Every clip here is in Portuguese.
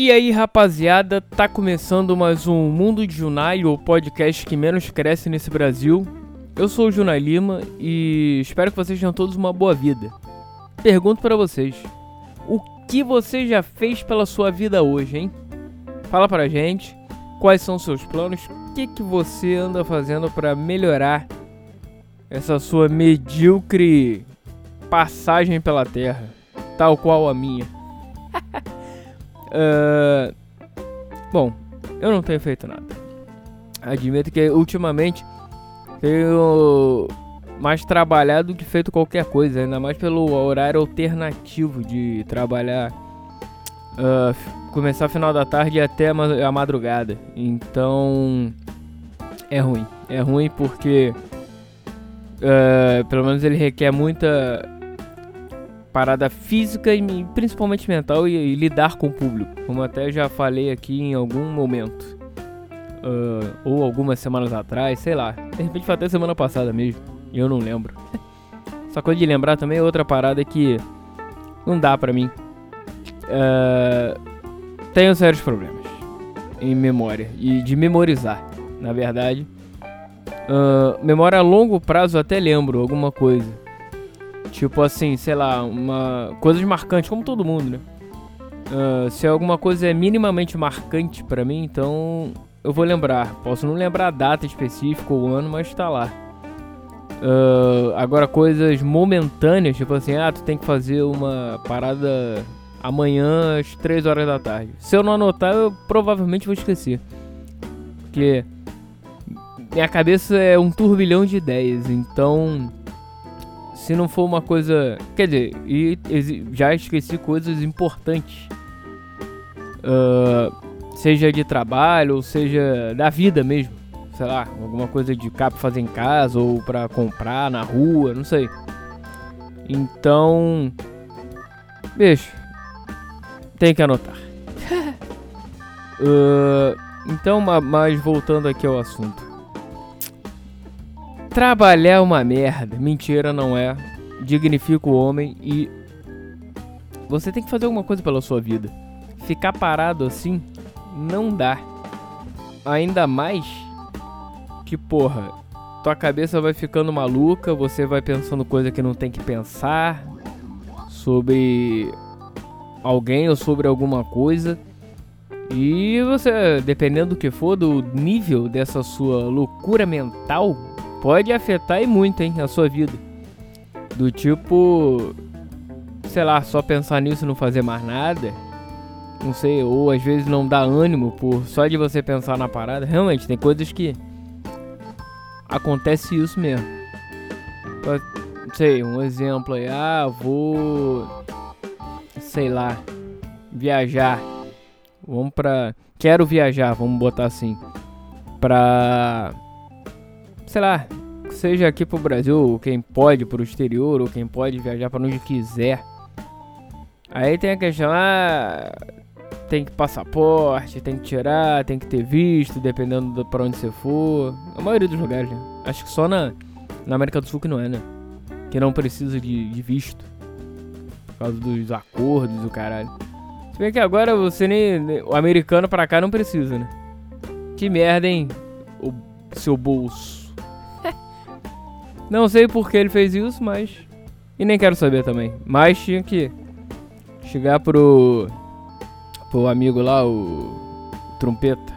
E aí, rapaziada, tá começando mais um Mundo de Junai, o podcast que menos cresce nesse Brasil. Eu sou o Junai Lima e espero que vocês tenham todos uma boa vida. Pergunto para vocês: o que você já fez pela sua vida hoje, hein? Fala pra gente quais são seus planos, o que, que você anda fazendo para melhorar essa sua medíocre passagem pela Terra, tal qual a minha. uh, bom, eu não tenho feito nada. Admito que ultimamente tenho mais trabalhado do que feito qualquer coisa, ainda mais pelo horário alternativo de trabalhar. Uh, começar final da tarde até a madrugada. Então é ruim. É ruim porque uh, pelo menos ele requer muita parada física e principalmente mental e, e, lidar com o público, como até já falei aqui em algum momento. Uh, ou algumas semanas atrás, sei lá. De repente foi até semana passada mesmo. E eu não lembro. Essa coisa de lembrar também é outra parada que não dá pra mim. Uh, tenho sérios problemas em memória e de memorizar, na verdade. Uh, memória a longo prazo até lembro alguma coisa. Tipo assim, sei lá, uma coisas marcantes, como todo mundo, né? Uh, se alguma coisa é minimamente marcante para mim, então eu vou lembrar. Posso não lembrar a data específica ou o ano, mas tá lá. Uh, agora, coisas momentâneas, tipo assim, ah, tu tem que fazer uma parada amanhã às 3 horas da tarde. Se eu não anotar, eu provavelmente vou esquecer. Porque minha cabeça é um turbilhão de ideias, então se não for uma coisa. Quer dizer, e, já esqueci coisas importantes. Uh, seja de trabalho, ou seja da vida mesmo. Sei lá, alguma coisa de cá pra fazer em casa, ou pra comprar na rua, não sei. Então. Bicho. Tem que anotar. uh, então, mas voltando aqui ao assunto. Trabalhar é uma merda. Mentira, não é. Dignifica o homem e. Você tem que fazer alguma coisa pela sua vida. Ficar parado assim não dá. Ainda mais que, porra, tua cabeça vai ficando maluca, você vai pensando coisa que não tem que pensar sobre alguém ou sobre alguma coisa. E você, dependendo do que for, do nível dessa sua loucura mental, pode afetar e muito, hein, a sua vida. Do tipo, sei lá, só pensar nisso e não fazer mais nada. Não sei, ou às vezes não dá ânimo por só de você pensar na parada. Realmente, tem coisas que acontece isso mesmo. Não sei, um exemplo aí, ah, vou sei lá, viajar. Vamos pra. Quero viajar, vamos botar assim. Pra sei lá, seja aqui pro Brasil, ou quem pode pro exterior, ou quem pode viajar para onde quiser. Aí tem a questão, ah, tem que passaporte, tem que tirar, tem que ter visto, dependendo de pra onde você for. A maioria dos lugares, né? Acho que só na, na América do Sul que não é, né? Que não precisa de, de visto. Por causa dos acordos do caralho. Se bem que agora você nem. O americano pra cá não precisa, né? Que merda, hein? O seu bolso. Não sei por que ele fez isso, mas. E nem quero saber também. Mas tinha que chegar pro. pro amigo lá, o. Trompeta.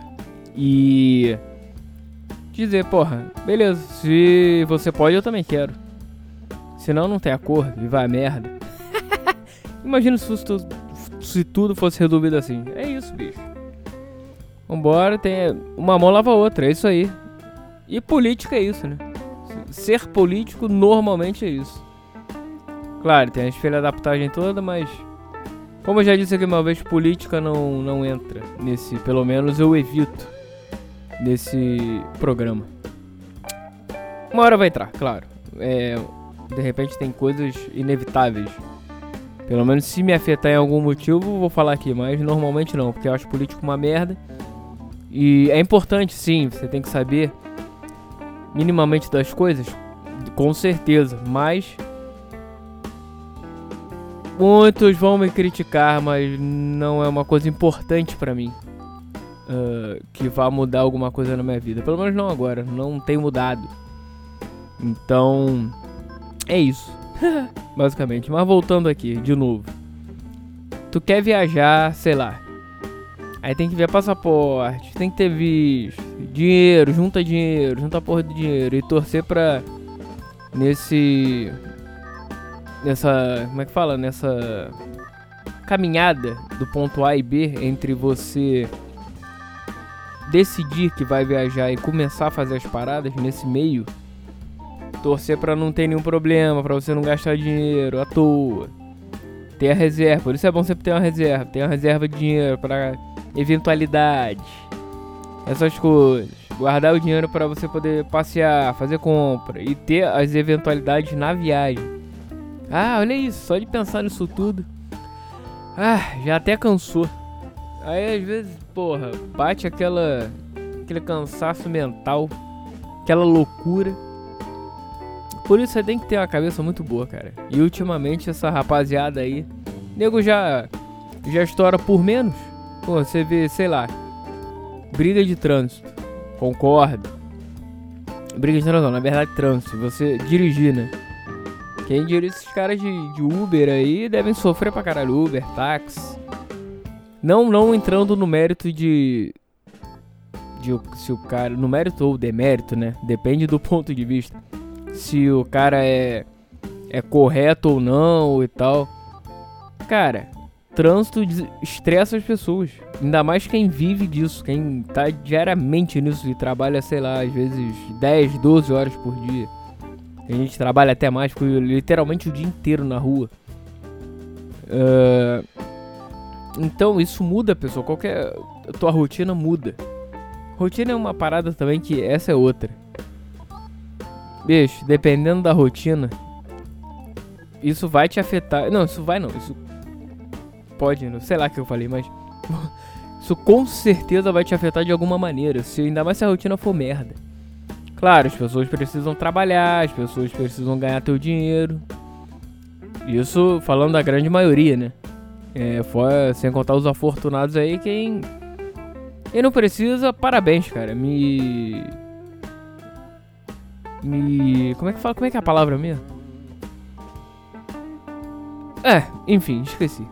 E. Dizer, porra, beleza, se você pode, eu também quero. Senão não tem acordo e vai a merda. Imagina se, tudo, se tudo fosse resolvido assim. É isso, bicho. Vambora, tem. Uma mão lava a outra, é isso aí. E política é isso, né? Ser político normalmente é isso. Claro, tem a espelha da putagem toda, mas como eu já disse aqui uma vez, política não, não entra nesse, pelo menos eu evito nesse programa. Uma hora vai entrar, claro. É, de repente tem coisas inevitáveis. Pelo menos se me afetar em algum motivo, vou falar aqui, mas normalmente não, porque eu acho político uma merda. E é importante sim, você tem que saber minimamente das coisas? Com certeza, mas muitos vão me criticar, mas não é uma coisa importante para mim. Uh, que vá mudar alguma coisa na minha vida. Pelo menos não agora, não tem mudado. Então, é isso. Basicamente. Mas voltando aqui, de novo. Tu quer viajar, sei lá. Aí tem que ver passaporte, tem que ter visto, dinheiro, junta dinheiro, junta porra de dinheiro e torcer pra nesse nessa, como é que fala, nessa caminhada do ponto A e B entre você decidir que vai viajar e começar a fazer as paradas nesse meio, torcer para não ter nenhum problema, para você não gastar dinheiro à toa. Ter a reserva, por isso é bom sempre ter uma reserva, ter uma reserva de dinheiro para eventualidades. Essas coisas. Guardar o dinheiro para você poder passear, fazer compra e ter as eventualidades na viagem. Ah, olha isso, só de pensar nisso tudo. Ah, já até cansou. Aí às vezes, porra, bate aquela aquele cansaço mental, aquela loucura. Por isso você tem que ter uma cabeça muito boa, cara. E ultimamente essa rapaziada aí, nego já já estoura por menos. Pô, você vê, sei lá, briga de trânsito. Concordo. Briga de trânsito, não, na verdade trânsito. Você dirigir, né? Quem diria esses caras de, de Uber aí devem sofrer pra caralho. Uber, táxi. Não, não entrando no mérito de. De se o cara. No mérito ou demérito, né? Depende do ponto de vista. Se o cara é. É correto ou não e tal. Cara, trânsito estressa as pessoas. Ainda mais quem vive disso, quem tá diariamente nisso e trabalha, sei lá, às vezes 10, 12 horas por dia. A gente trabalha até mais, literalmente o dia inteiro na rua. Uh, então isso muda, pessoal. Qualquer. Tua rotina muda. Rotina é uma parada também que essa é outra. Bicho, dependendo da rotina, isso vai te afetar. Não, isso vai não. Isso pode, sei lá o que eu falei, mas. isso com certeza vai te afetar de alguma maneira. Se ainda mais se a rotina for merda. Claro, as pessoas precisam trabalhar, as pessoas precisam ganhar teu dinheiro. Isso falando da grande maioria, né? É, fora, sem contar os afortunados aí, quem. Quem não precisa, parabéns, cara. Me. Me. Como é que fala? Como é que é a palavra mesmo? É, enfim, esqueci.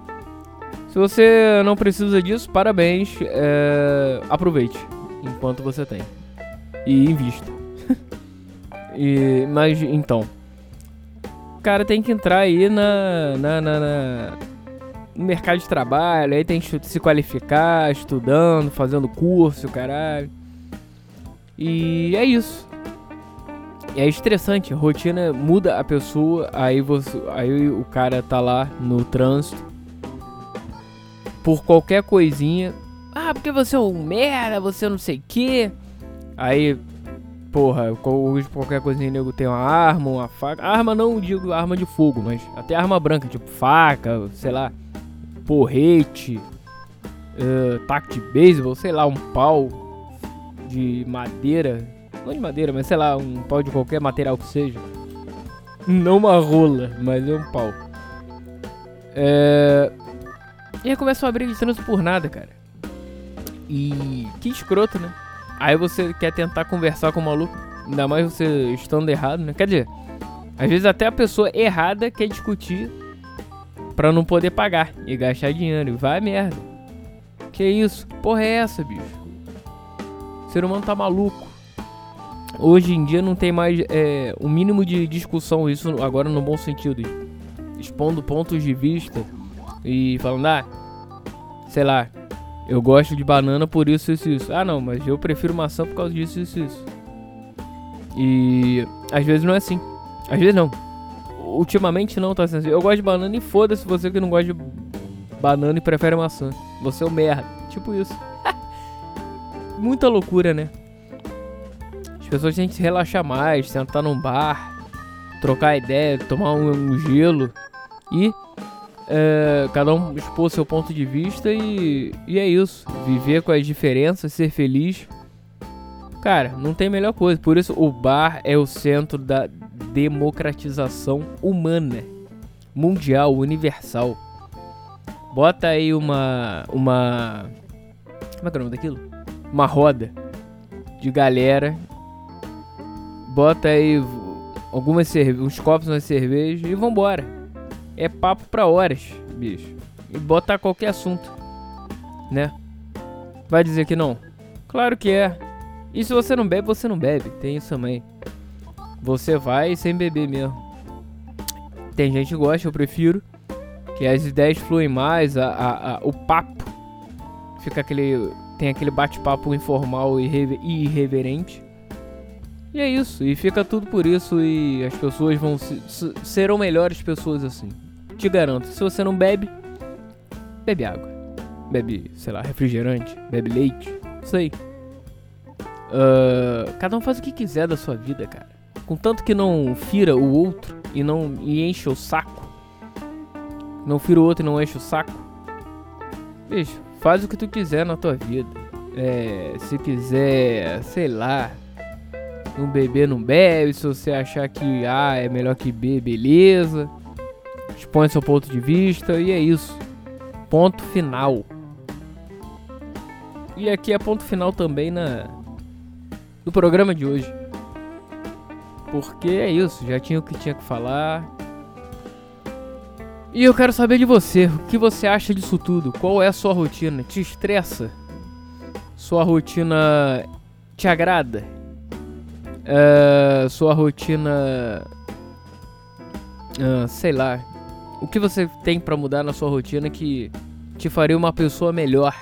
Se você não precisa disso, parabéns. É, aproveite enquanto você tem. E invista. E, mas então. O cara tem que entrar aí na, na, na, na, no mercado de trabalho, aí tem que se qualificar, estudando, fazendo curso, caralho. E é isso. É estressante, a rotina muda a pessoa, aí você, aí o cara tá lá no trânsito por qualquer coisinha. Ah, porque você é um merda, você não sei o que. Aí Porra, qualquer coisinha nego tem uma arma, uma faca. Arma não digo arma de fogo, mas até arma branca, tipo faca, sei lá, porrete, uh, taco de beisebol, sei lá, um pau de madeira. Não de madeira, mas sei lá, um pau de qualquer material que seja. Não uma rola, mas é um pau. É... E aí começa uma briga de trânsito por nada, cara. E que escroto, né? Aí você quer tentar conversar com o maluco, ainda mais você estando errado, né? Quer dizer, às vezes até a pessoa errada quer discutir pra não poder pagar e gastar dinheiro. Vai merda. Que isso? Porra é essa, bicho? O ser humano tá maluco. Hoje em dia não tem mais é, um mínimo de discussão, isso agora no bom sentido. Expondo pontos de vista e falando, ah, sei lá, eu gosto de banana por isso, isso, isso. Ah, não, mas eu prefiro maçã por causa disso, isso, isso. E às vezes não é assim. Às vezes não. Ultimamente não tá sendo assim. Eu gosto de banana e foda-se você que não gosta de banana e prefere maçã. Você é um merda. Tipo isso. Muita loucura, né? As pessoas têm que se relaxar mais, sentar num bar, trocar ideia, tomar um, um gelo e é, cada um expor seu ponto de vista e, e é isso. Viver com as diferenças, ser feliz. Cara, não tem melhor coisa. Por isso o bar é o centro da democratização humana. mundial, universal. Bota aí uma. Uma. Como é que é o nome daquilo? Uma roda de galera. Bota aí algumas cerve uns copos, uma cerveja e vambora. É papo pra horas, bicho. E bota qualquer assunto, né? Vai dizer que não? Claro que é. E se você não bebe, você não bebe. Tem isso também. Você vai sem beber mesmo. Tem gente que gosta, eu prefiro. Que as ideias fluem mais, a, a, a o papo. Fica aquele. Tem aquele bate-papo informal e irreverente. E é isso. E fica tudo por isso. E as pessoas vão. Se, serão melhores pessoas assim. Te garanto. Se você não bebe, bebe água. Bebe, sei lá, refrigerante. Bebe leite. Sei. Uh, cada um faz o que quiser da sua vida, cara. Contanto que não fira o outro e não e enche o saco. Não fira o outro e não enche o saco. Bicho, faz o que tu quiser na tua vida. É, se quiser, sei lá, não beber, não bebe. Se você achar que ah, é melhor que B, beleza. Expõe seu ponto de vista e é isso. Ponto final. E aqui é ponto final também na no programa de hoje. Porque é isso, já tinha o que tinha que falar. E eu quero saber de você, o que você acha disso tudo? Qual é a sua rotina? Te estressa? Sua rotina te agrada? Uh, sua rotina. Uh, sei lá. O que você tem para mudar na sua rotina que te faria uma pessoa melhor?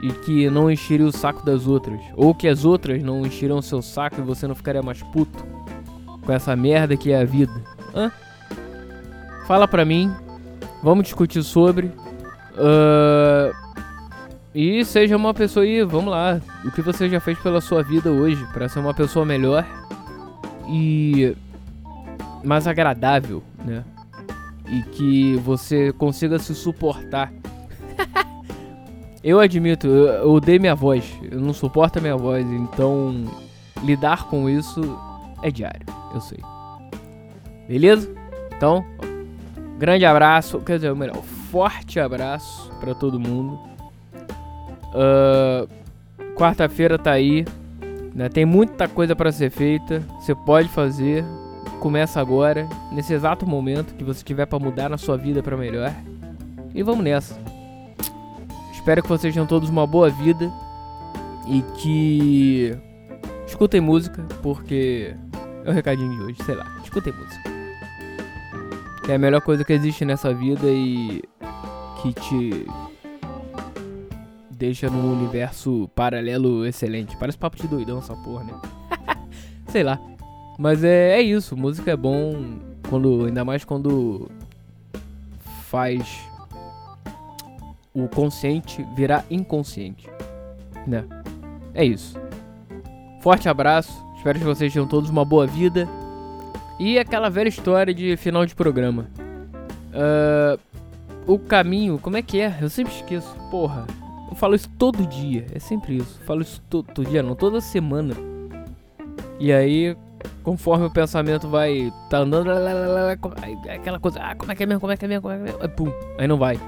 e que não encheria o saco das outras, ou que as outras não encheriam seu saco e você não ficaria mais puto com essa merda que é a vida. Hã? Fala pra mim, vamos discutir sobre. Uh, e seja uma pessoa aí, vamos lá, o que você já fez pela sua vida hoje para ser uma pessoa melhor e mais agradável, né? E que você consiga se suportar eu admito, eu odeio minha voz. Eu não suporto a minha voz, então lidar com isso é diário, eu sei. Beleza? Então, grande abraço, quer dizer, melhor, forte abraço para todo mundo. Uh, Quarta-feira tá aí, né? Tem muita coisa para ser feita. Você pode fazer. Começa agora, nesse exato momento que você tiver para mudar na sua vida para melhor. E vamos nessa. Espero que vocês tenham todos uma boa vida e que escutem música, porque é o recadinho de hoje, sei lá, escutem música. é a melhor coisa que existe nessa vida e que te deixa num universo paralelo excelente. Parece papo de doidão essa porra, né? sei lá. Mas é, é isso, música é bom quando ainda mais quando faz o consciente virar inconsciente, né? É isso. Forte abraço, espero que vocês tenham todos uma boa vida. E aquela velha história de final de programa. Uh, o caminho, como é que é? Eu sempre esqueço. Porra, eu falo isso todo dia. É sempre isso. Eu falo isso todo dia, não, toda semana. E aí, conforme o pensamento vai tá andando, aquela coisa, ah, como é que é mesmo, como é que é mesmo, como é que é mesmo? Aí, pum, aí não vai.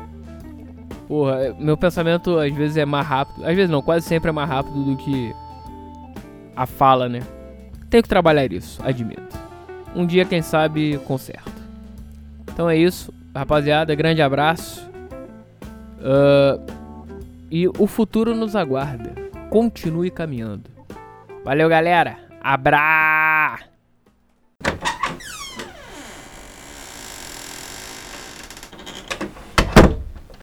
Porra, é, meu pensamento às vezes é mais rápido. Às vezes não, quase sempre é mais rápido do que a fala, né? Tenho que trabalhar isso, admito. Um dia, quem sabe, conserto. Então é isso, rapaziada. Grande abraço. Uh, e o futuro nos aguarda. Continue caminhando. Valeu, galera. Abra!